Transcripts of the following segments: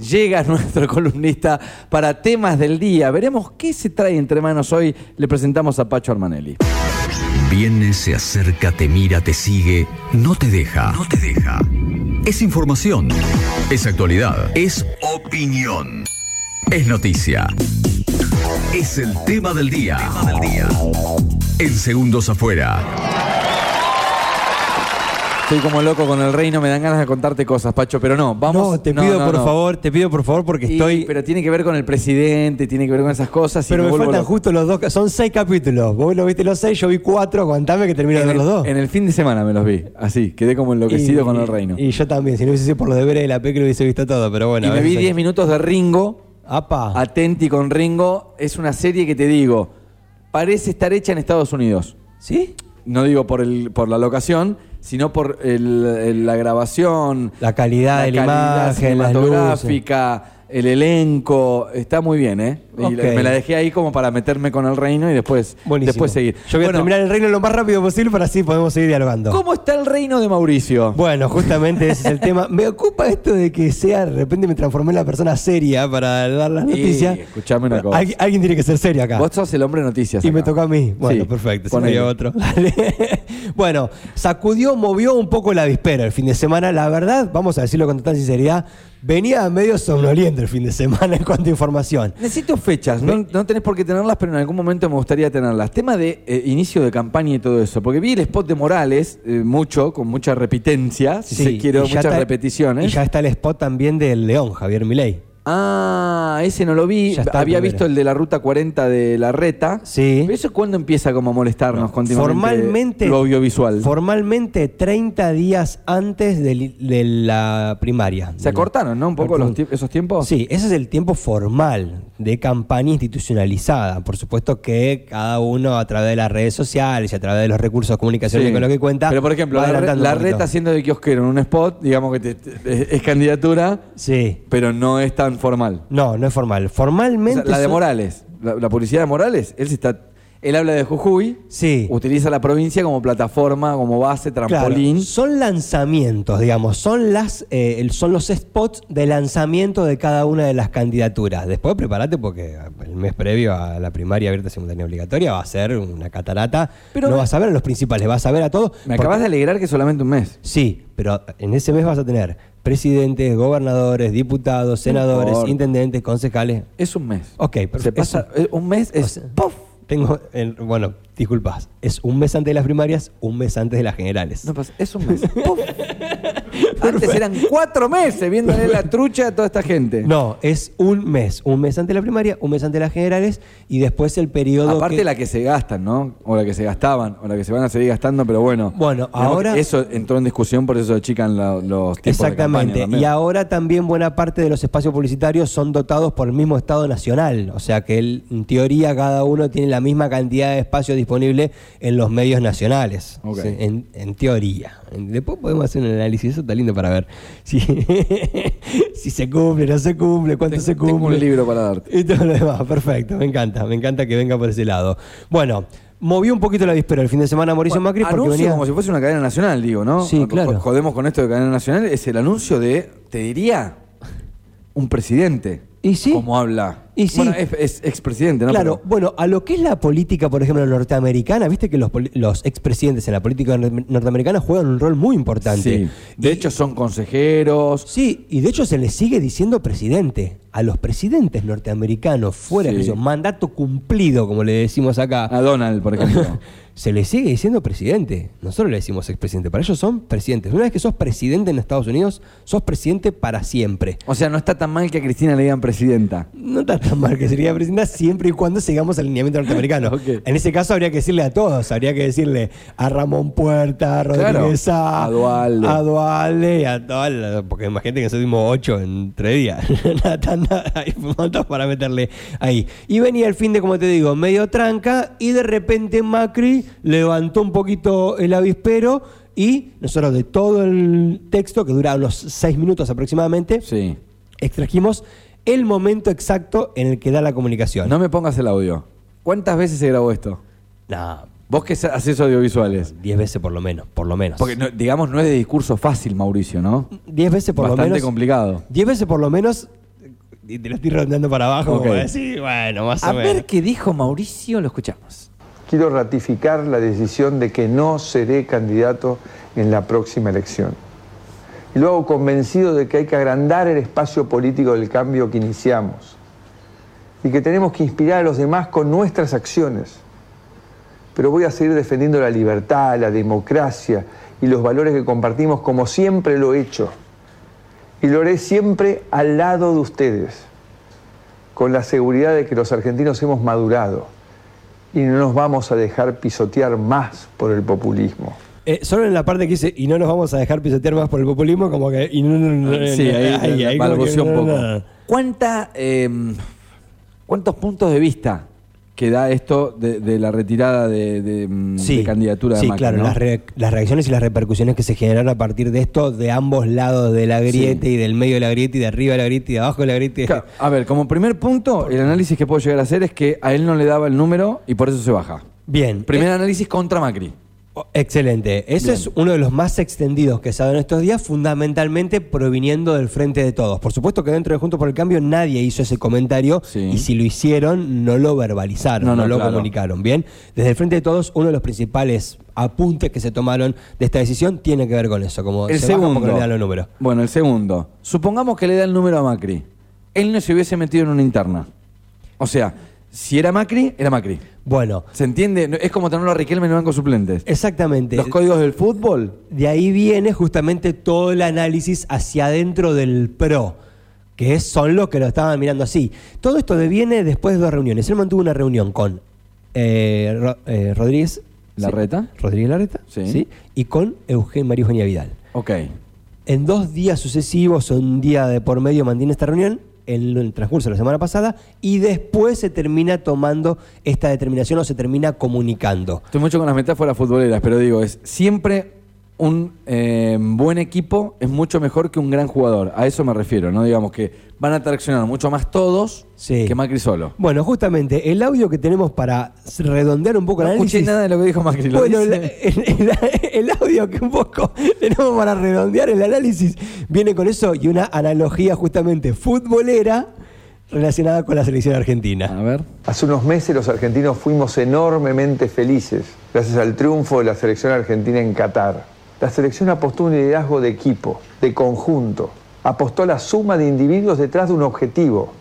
llega nuestro columnista para temas del día. Veremos qué se trae entre manos hoy. Le presentamos a Pacho Armanelli. Viene, se acerca, te mira, te sigue, no te deja. No te deja. Es información. Es actualidad. Es opinión. Es noticia. Es el tema del día. Tema del día. En segundos afuera. Estoy como loco con el reino, me dan ganas de contarte cosas, Pacho, pero no, vamos. No, te pido no, por no. favor, te pido por favor porque Y- estoy. Pero tiene que ver con el presidente, tiene que ver con esas cosas. Pero me faltan loco. justo los dos. Son seis capítulos. Vos lo viste los seis, yo vi cuatro. Aguantame que termino de ver el, los dos. en el fin de semana me los vi, así, quedé como enloquecido Y- con el reino. Y yo también. Si no hubiese sido por los deberes de la P, que lo hubiese visto todo. Pero bueno. Y me vi 10 minutos de Ringo, Apa. Atenti con Ringo. Es una serie que te digo, parece estar hecha en Estados Unidos. ¿Sí? No digo por, el, por la locación, sino por el- el- la grabación, La calidad de la calidad imagen, cinematográfica, el elenco. Está muy bien, ¿eh? Y me la dejé ahí como para meterme con el reino y después, Buenísimo. después seguir. Yo voy Bueno, a terminar el reino lo más rápido posible para así podemos seguir dialogando. ¿Cómo está el reino de Mauricio? Bueno, justamente ese es el tema. Me ocupa esto de que sea, de repente me transformé en la persona seria para dar las noticias. escuchame una cosa. Alguien, alguien tiene que ser serio acá. Vos sos el hombre de noticias. Y me tocó a mí. Bueno, Sí, perfecto. Si no otro. Dale. bueno, sacudió, movió un poco la vispera el fin de semana. La verdad, vamos a decirlo con total sinceridad, venía medio somnoliento el fin de semana en cuanto a información. Necesito fechas, no, no tenés por qué tenerlas, pero en algún momento me gustaría tenerlas. Tema de eh, inicio de campaña y todo eso, porque vi el spot de Morales, eh, mucho, con mucha repitencia, si se quiere, y ya muchas está- repeticiones. Y ya está el spot también del León, Javier Milei. Ah, ese no lo vi. Ya está Había primero. visto el de la ruta 40 de la reta. Sí. Pero eso cuándo empieza como a molestarnos continuamente Formalmente, lo audiovisual. Formalmente 30 días antes del- de, la primaria. se acortaron, ¿no? Un poco los tie- esos tiempos. Sí, ese es el tiempo formal de campaña institucionalizada. Por supuesto que cada uno a través de las redes sociales y a través de los recursos de comunicación Sí. con lo que cuenta. Pero por ejemplo, va la, re- adelantando la un poquito. reta haciendo de kiosquero en un spot, digamos que te- te- es, es candidatura, Sí. pero no es tan formal. No, no es formal. O Formalmente. sea, la de son- Morales, la, la publicidad de Morales, él se está. Él habla de Jujuy, Sí. utiliza la provincia como plataforma, como base, Claro, trampolín. son lanzamientos, digamos, son las eh, son los spots de lanzamiento de cada una de las candidaturas. Después prepárate porque el mes previo a la primaria abierta simultánea obligatoria va a ser una catarata. Pero no vas a ver a los principales, vas a ver a todos. Me porque- acabas de alegrar que solamente un mes. Sí, pero en ese mes vas a tener presidentes, gobernadores, diputados, senadores, intendentes, concejales. Es un mes. Ok, perfecto. Se pasa, eh, un mes es. O. Tengo, el- bueno, disculpas, es un mes antes de las primarias, un mes antes de las generales. No pasa, es un mes. ¡puf! Antes eran cuatro meses viéndole la trucha a toda esta gente. No, es un mes. Un mes antes de la primaria, un mes antes de las generales y después el periodo. Aparte que- la que se gastan, ¿no? O la que se gastaban, o la que se van a seguir gastando, pero bueno. Bueno, ahora- Eso entró en discusión, por eso achican la- los tiempos de campaña Exactamente. y ahora también buena parte de los espacios publicitarios son dotados por el mismo Estado Nacional. O sea que en teoría cada uno tiene la misma cantidad de espacio disponible en los medios nacionales. Ok. Sí, En, en teoría. Después podemos hacer un análisis. Eso está lindo para ver si, si se cumple, no se cumple, cuánto Tengo- se cumple. tengo un libro para darte. Y todo lo demás, perfecto, me encanta, me encanta que venga por ese lado. Bueno, movió un poquito la víspera el fin de semana Mauricio Bueno, Macri porque venía... como si fuese una cadena nacional, digo, ¿no? Sí, claro. Jodemos con esto de cadena nacional, es el anuncio de, te diría, un presidente. Y sí. Como habla. Y sí. Bueno, es, es expresidente, ¿no? Claro, Pero- bueno, a lo que es la política, por ejemplo, norteamericana, viste que los, poli- los expresidentes en la política nor- norteamericana juegan un rol muy importante. Sí. De hecho, son consejeros. Sí, y de hecho se les sigue diciendo presidente. A los presidentes norteamericanos, fuera Sí. de eso, mandato cumplido, como le decimos acá, A Donald, por ejemplo. se les sigue diciendo presidente. Nosotros le decimos expresidente. Para ellos son presidentes. Una vez que sos presidente en Estados Unidos, sos presidente para siempre. o sea, no está tan mal que a Cristina le digan presidenta. No está tan mal que sería presidenta siempre y cuando sigamos al alineamiento norteamericano. En ese caso habría que decirle a todos, habría que decirle a Ramón Puerta, a Claro. Rodríguez A, A Dualde. a Dualde, a todas, porque imagínate que dimos ocho en tres días. nada, tan- nada, hay montos para meterle ahí. Y venía el fin de, como te digo, medio tranca y de repente Macri levantó un poquito el avispero y nosotros de todo el texto, que dura unos seis minutos aproximadamente, Sí. extrajimos el momento exacto en el que da la comunicación. No me pongas el audio. ¿Cuántas veces se grabó esto? No, Vos que haces audiovisuales. diez veces por lo menos, por lo menos. Porque, no- digamos, no es de discurso fácil, Mauricio, ¿no? diez veces por Bastante lo menos. complicado. Diez veces por lo menos y te lo estoy rondando para abajo, Ok. como decir, bueno, más A o menos. ver qué dijo Mauricio, lo escuchamos. Quiero ratificar la decisión de que no seré candidato en la próxima elección. Y lo hago convencido de que hay que agrandar el espacio político del cambio que iniciamos y que tenemos que inspirar a los demás con nuestras acciones. Pero voy a seguir defendiendo la libertad, la democracia y los valores que compartimos como siempre lo he hecho. Y lo haré siempre al lado de ustedes, con la seguridad de que los argentinos hemos madurado y no nos vamos a dejar pisotear más por el populismo. Eh, solo en la parte que dice, y no nos vamos a dejar pisotear más por el populismo, como que. Y no, no, no, Sí, ahí, un poco. no, no. ¿Cuánta, eh, ¿Cuántos puntos de vista que da esto de, de la retirada de, de, mm, de candidatura de sí, Macri? claro, ¿no? las, re- las reacciones y las repercusiones que se generaron a partir de esto, de ambos lados de la grieta y del medio de la grieta y de arriba de la grieta y de abajo de la grieta. Claro, A ver, como primer punto, el análisis que puedo llegar a hacer es que a él no le daba el número y por eso se baja. Bien. Primer análisis contra Macri. Oh, Excelente. Ese Bien. es uno de los más extendidos que se ha dado en estos días, fundamentalmente proviniendo del frente de todos. Por supuesto que dentro de Juntos por el Cambio nadie hizo ese comentario Sí. y si lo hicieron no lo verbalizaron, No, no, no, lo claro. comunicaron. Bien, desde el frente de todos, uno de los principales apuntes que se tomaron de esta decisión tiene que ver con eso, como El se baja segundo. no le dan los números. Bueno, el segundo. Supongamos que le da el número a Macri. Él no se hubiese metido en una interna. O sea, si era Macri, era Macri. Bueno, ¿Se entiende? Es como tenerlo a Riquelme en el banco suplentes. exactamente. Los códigos del fútbol. De ahí viene justamente todo el análisis hacia adentro del PRO, que es- son los que lo estaban mirando así. Todo esto deviene después de dos reuniones. Él mantuvo una reunión con eh, Ro- eh, Rodríguez. ¿Larreta? Rodríguez Larreta. Sí. Y con Eugenio María Eugenia Vidal. Ok. En dos días sucesivos, un día de por medio, mantiene esta reunión en el transcurso de la semana pasada y después se termina tomando esta determinación o se termina comunicando. Estoy mucho con las metáforas futboleras, pero digo, es siempre un eh, buen equipo es mucho mejor que un gran jugador. A eso me refiero, ¿no? Digamos que van a traccionar mucho más todos Sí. que Macri solo. Bueno, justamente el audio que tenemos para redondear un poco No el análisis. escuché nada de lo que dijo Macri. ¿lo Bueno, el, dice? el- el audio que un poco tenemos para redondear el análisis viene con eso y una analogía justamente futbolera relacionada con la selección argentina. A ver. Hace unos meses los argentinos fuimos enormemente felices gracias al triunfo de la selección argentina en Qatar. La selección apostó un liderazgo de equipo, de conjunto. Apostó la suma de individuos detrás de un objetivo,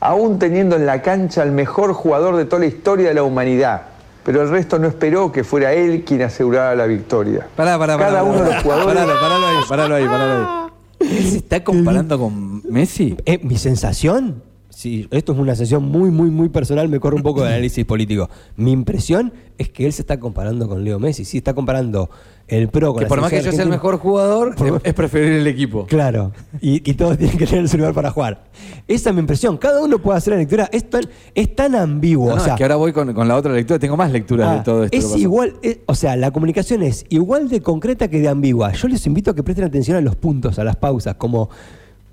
aún teniendo en la cancha al mejor jugador de toda la historia de la humanidad. Pero el resto no esperó que fuera él quien asegurara la victoria. Pará, pará, pará. Cada pará, uno de pará. los jugadores Paralo, paralo ahí, paralo ahí, paralo ahí. ¿Él se está comparando con Messi? Eh, mi sensación, sí, esto es una sensación muy, muy, muy personal, me corre un poco de análisis político. Mi impresión es que él se está comparando con Leo Messi, sí, está comparando el pro con Que la por más que yo sea el mejor jugador, Por- es- preferir el equipo. Claro, y, y todos tienen que tener su lugar para jugar. Esa es mi impresión. Cada uno puede hacer la lectura. Es tan, es tan ambiguo. No, no, o sea, es que ahora voy con, con la otra lectura, tengo más lecturas ah, de todo esto. es igual, es- o sea, la comunicación es igual de concreta que de ambigua. Yo les invito a que presten atención a los puntos, a las pausas, como,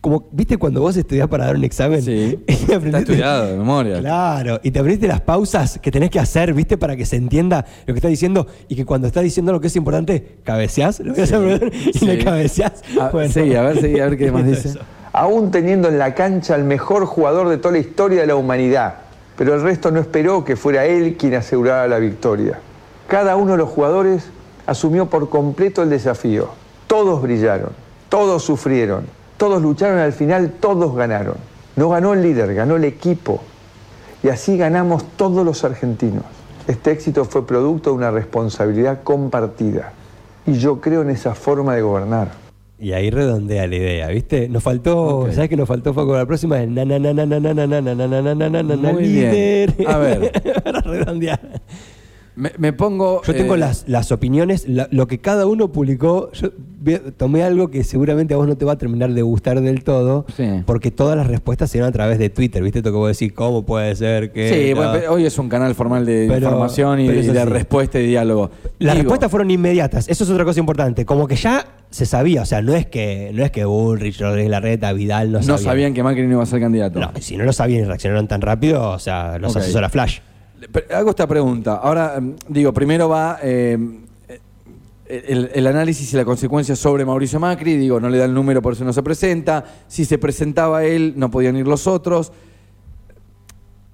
como ¿viste cuando vos estudiás para dar un examen? Sí. Y Está aprendiste- estudiado de memoria. Claro, y te aprendiste las pausas que tenés que hacer, ¿viste? Para que se entienda lo que está diciendo y que cuando está diciendo lo que es importante, cabeceás, lo que Sí, y sí. le cabeceás. Ah, sí, a ver, sí, a ver qué más dice. Eso. aún teniendo en la cancha al mejor jugador de toda la historia de la humanidad. Pero el resto no esperó que fuera él quien asegurara la victoria. Cada uno de los jugadores asumió por completo el desafío. Todos brillaron, todos sufrieron, todos lucharon al final, todos ganaron. No ganó el líder, ganó el equipo. Y así ganamos todos los argentinos. Este éxito fue producto de una responsabilidad compartida. Y yo creo en esa forma de gobernar. Y ahí redondea la idea, ¿viste? Nos faltó. ¿sabes qué nos faltó Paco? La próxima es na na na na na na na na na na na na na na na na Me, me pongo. Yo tengo eh, las, las opiniones, la- lo que cada uno publicó. Yo tomé algo que seguramente a vos no te va a terminar de gustar del todo, Sí. porque todas las respuestas se dieron a través de Twitter, ¿viste? Esto que vos decís, ¿cómo puede ser que.? Sí, no? bueno, pero hoy es un canal formal de Pero- información y, pero y eso de sí. respuesta y diálogo. Las Digo, respuestas fueron inmediatas, eso es otra cosa importante. Como que ya se sabía, o sea, no es que, no es que Bullrich, Rodríguez Larreta, Vidal no no sabían. sabían que Macri no iba a ser candidato. No, si no lo sabían y reaccionaron tan rápido, o sea, los Ok. asesora Flash. Hago esta pregunta. Ahora, em, digo, primero va. eh, el, el análisis y la consecuencia sobre Mauricio Macri, digo, no le da el número, por eso no se presenta. Si se presentaba él, no podían ir los otros.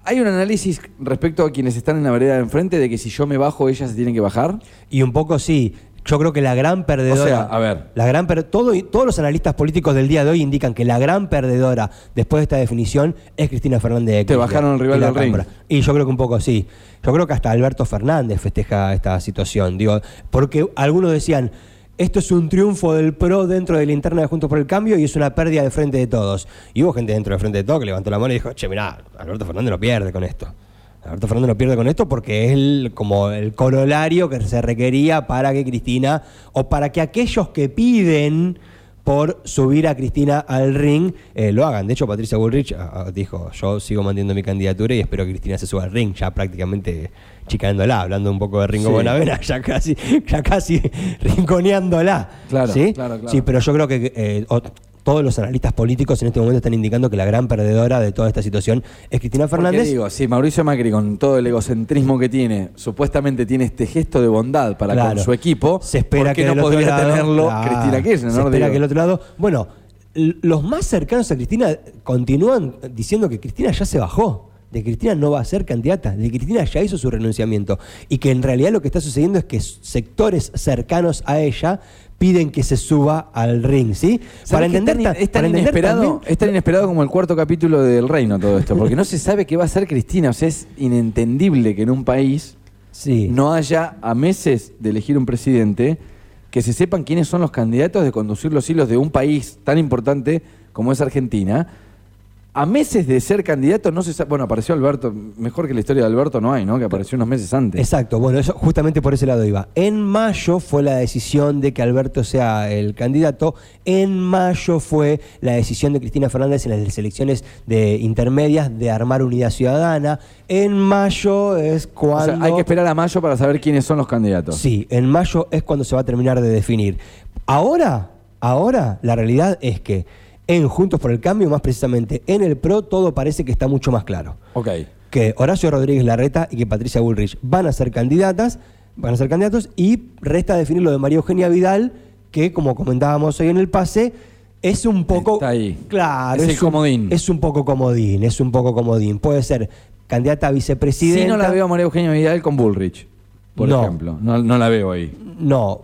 ¿Hay un análisis respecto a quienes están en la vereda de enfrente de que si yo me bajo, ellas se tienen que bajar? Y un poco sí. Yo creo que la gran perdedora. O sea, a ver. La gran per- todo, todos los analistas políticos del día de hoy indican que la gran perdedora después de esta definición es Cristina Fernández de Te bajaron el rival del ring. Y yo creo que un poco sí. Yo creo que hasta Alberto Fernández festeja esta situación. Digo, porque algunos decían. Esto es un triunfo del PRO dentro de la interna de Juntos por el Cambio y es una pérdida de frente de todos. Y hubo gente dentro de frente de todos que levantó la mano y dijo, che, mirá, Alberto Fernández no pierde con esto. Alberto Fernández no pierde con esto porque es el, como el corolario que se requería para que Cristina, o para que aquellos que piden por subir a Cristina al ring, eh, lo hagan. De hecho, Patricia Bullrich ah, ah, dijo, yo sigo manteniendo mi candidatura y espero que Cristina se suba al ring, ya prácticamente chicándola, hablando un poco de Ringo Sí. Bonavena, ya casi, ya casi rinconeándola. Claro, ¿sí? claro, claro. Sí, pero yo creo que eh, todos los analistas políticos en este momento están indicando que la gran perdedora de toda esta situación es Cristina Porque Fernández. digo, si Mauricio Macri, con todo el egocentrismo que tiene, supuestamente tiene este gesto de bondad para Claro. con su equipo, se espera ¿por qué que no otro podría lado- tenerlo Claro, Cristina Kirchner? Se no? espera Digo. que el otro lado. Bueno, los más cercanos a Cristina continúan diciendo que Cristina ya se bajó. De Cristina no va a ser candidata, de Cristina ya hizo su renunciamiento. Y que en realidad lo que está sucediendo es que sectores cercanos a ella piden que se suba al ring, ¿sí? ¿Sabés que es tan- es tan, para entender inesperado, también- es tan inesperado como el cuarto capítulo del Reino todo esto, porque no se sabe qué va a hacer Cristina, o sea, es inentendible que en un país Sí. no haya a meses de elegir un presidente que se sepan quiénes son los candidatos de conducir los hilos de un país tan importante como es Argentina. A meses de ser candidato no se sabe, bueno, apareció Alberto, mejor que la historia de Alberto no hay, ¿no? Que apareció unos meses antes. Exacto, bueno, eso justamente por ese lado iba. En mayo fue la decisión de que Alberto sea el candidato. En mayo fue la decisión de Cristina Fernández en las elecciones de intermedias de armar unidad ciudadana. En mayo es O cuando. sea, hay que esperar a mayo para saber quiénes son los candidatos. Sí, en mayo es cuando se va a terminar de definir. Ahora, ahora la realidad es que en Juntos por el Cambio, más precisamente en el PRO, todo parece que está mucho más claro Ok. que Horacio Rodríguez Larreta y que Patricia Bullrich van a ser candidatas, van a ser candidatos, y resta definir lo de María Eugenia Vidal, que como comentábamos hoy en el pase, es un poco. Está ahí. Claro, Es el un- comodín. Es un poco comodín, es un poco comodín. Puede ser candidata a vicepresidenta. Si no la veo a María Eugenia Vidal con Bullrich, por No. ejemplo. No, no la veo ahí. No.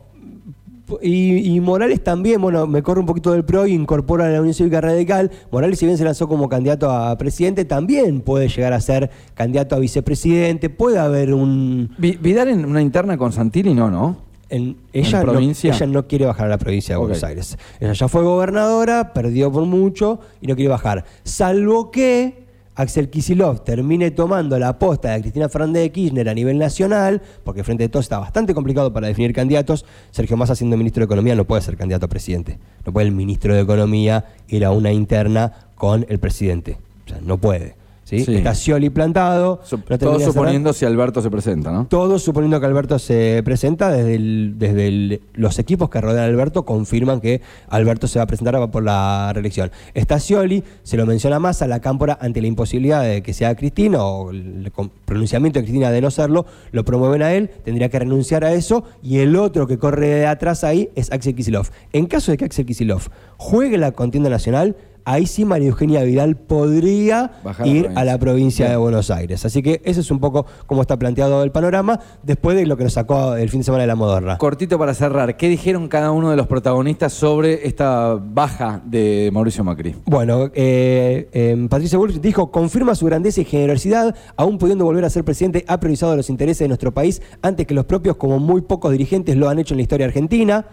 Y, y Morales también, bueno, me corre un poquito del PRO y incorpora a la Unión Cívica Radical. Morales, si bien se lanzó como candidato a presidente, también puede llegar a ser candidato a vicepresidente. Puede haber un. Vi- Vidal en una interna con Santilli, no, ¿no? en- ella, ¿En no, ella no quiere bajar a la provincia de. Buenos Aires. Ella ya fue gobernadora, perdió por mucho y no quiere bajar. Salvo que Axel Kisilov termine tomando la posta de Cristina Fernández de Kirchner a nivel nacional, porque frente a todo está bastante complicado para definir candidatos. Sergio Massa, siendo ministro de Economía, no puede ser candidato a presidente. No puede el ministro de Economía ir a una interna con el presidente. O sea, no puede. ¿Sí? Sí. Está Scioli plantado. Sup- no termina todo cerrar. suponiendo si Alberto se presenta, ¿no? Todo suponiendo que Alberto se presenta, desde, el- desde el- los equipos que rodean a Alberto confirman que Alberto se va a presentar por la reelección. Está Scioli, se lo menciona más a la cámpora ante la imposibilidad de que sea Cristina o el pronunciamiento de Cristina de no serlo, lo promueven a él, tendría que renunciar a eso y el otro que corre de atrás ahí es Axel Kisilov. En caso de que Axel Kisilov juegue la contienda nacional, ahí sí María Eugenia Vidal podría Bajar ir a la provincia de. Buenos Aires. Así que ese es un poco cómo está planteado el panorama después de lo que nos sacó el fin de semana de la modorra. Cortito para cerrar, ¿qué dijeron cada uno de los protagonistas sobre esta baja de Mauricio Macri? Bueno, eh, eh, Patricia Bullrich dijo, confirma su grandeza y generosidad, aún pudiendo volver a ser presidente, ha priorizado los intereses de nuestro país antes que los propios, como muy pocos dirigentes lo han hecho en la historia argentina.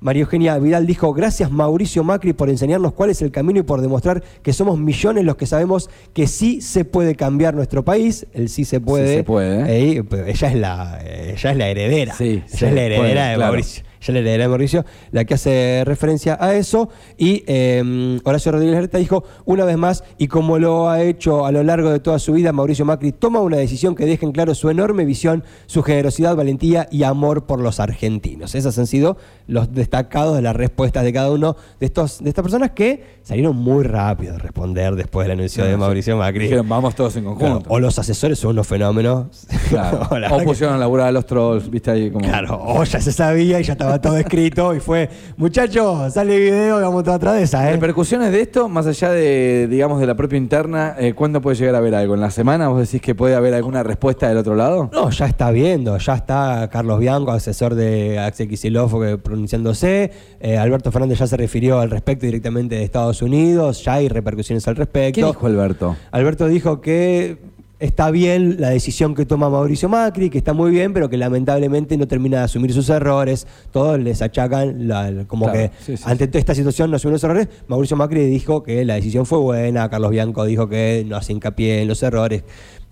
María Eugenia Vidal dijo, gracias Mauricio Macri por enseñarnos cuál es el camino y por demostrar que somos millones los que sabemos que sí se puede cambiar nuestro país, el sí se puede. se puede, Eh, pero ella, es la, ella es la heredera. Sí, ella es la heredera puede, de claro. Mauricio. Ya le leeré a Mauricio, la que hace referencia a eso. Y eh, Horacio Rodríguez Larreta dijo, una vez más, y como lo ha hecho a lo largo de toda su vida, Mauricio Macri toma una decisión que deja en claro su enorme visión, su generosidad, valentía y amor por los argentinos. Esos han sido los destacados de las respuestas de cada uno de, estos, de estas personas que salieron muy rápido a responder después del anuncio de Mauricio Macri. Dijeron, vamos todos en Claro, conjunto. o los asesores son unos fenómenos. Claro. O la o verdad que- pusieron a laburar a los trolls, viste ahí como. Claro, o ya se sabía y ya estaba todo escrito y fue, muchachos, sale video y vamos toda atrás de esa, ¿eh? Repercusiones de esto, más allá de, digamos, de la propia interna, eh, ¿cuándo puede llegar a haber algo? ¿En la semana vos decís que puede haber alguna respuesta del otro lado? No, ya está viendo, ya está Carlos Bianco, asesor de Axel Kicillof, pronunciándose. Eh, Alberto Fernández ya se refirió al respecto directamente de Estados Unidos, ya hay repercusiones al respecto. ¿Qué dijo Alberto? Alberto dijo que está bien la decisión que toma Mauricio Macri, que está muy bien, pero que lamentablemente no termina de asumir sus errores. Todos les achacan la- como Claro, que sí, sí, ante toda esta situación no asumió los errores. Mauricio Macri dijo que la decisión fue buena, Carlos Bianco dijo que no hace hincapié en los errores.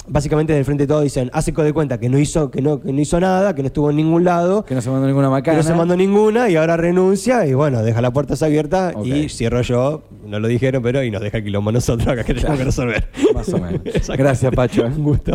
Básicamente del frente de todo dicen, hace de cuenta que no hizo, que no, que no hizo nada, que no estuvo en ningún lado, Que no se mandó ninguna que macana. no se mandó ninguna y ahora renuncia y bueno, deja las puertas abiertas y cierro yo, no lo dijeron, pero y nos deja el quilombo nosotros acá que tenemos que resolver. Más o menos. Gracias, Pacho. Un gusto.